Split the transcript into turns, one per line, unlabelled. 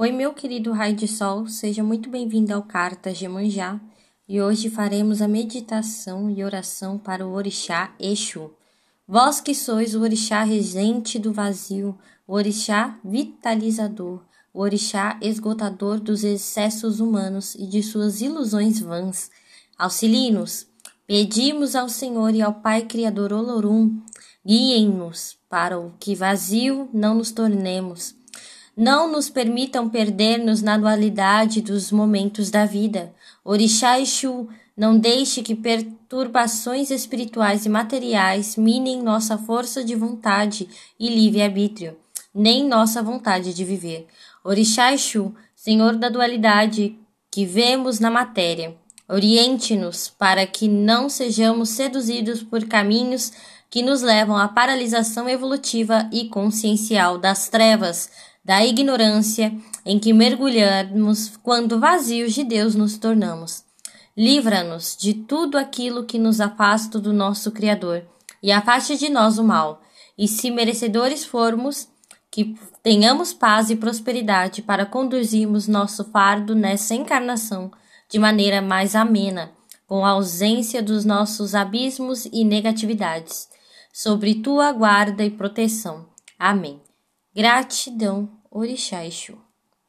Oi, meu querido raio de sol, seja muito bem-vindo ao Cartas de Manjá e hoje faremos a meditação e oração para o Orixá Exu. Vós que sois o Orixá regente do vazio, o Orixá vitalizador, o Orixá esgotador dos excessos humanos e de suas ilusões vãs, auxilie-nos. Pedimos ao Senhor e ao Pai Criador Olorum, guiem-nos para o que vazio não nos tornemos não nos permitam perder-nos na dualidade dos momentos da vida. Orixá Exu, não deixe que perturbações espirituais e materiais minem nossa força de vontade e livre-arbítrio, nem nossa vontade de viver. Orixá Exu, Senhor da dualidade que vemos na matéria, oriente-nos para que não sejamos seduzidos por caminhos que nos levam à paralisação evolutiva e consciencial das trevas, da ignorância em que mergulhamos quando vazios de Deus nos tornamos. Livra-nos de tudo aquilo que nos afasta do nosso Criador e afaste de nós o mal. E se merecedores formos, que tenhamos paz e prosperidade para conduzirmos nosso fardo nessa encarnação de maneira mais amena, com a ausência dos nossos abismos e negatividades. Sobre tua guarda e proteção. Amém. Gratidão Exu.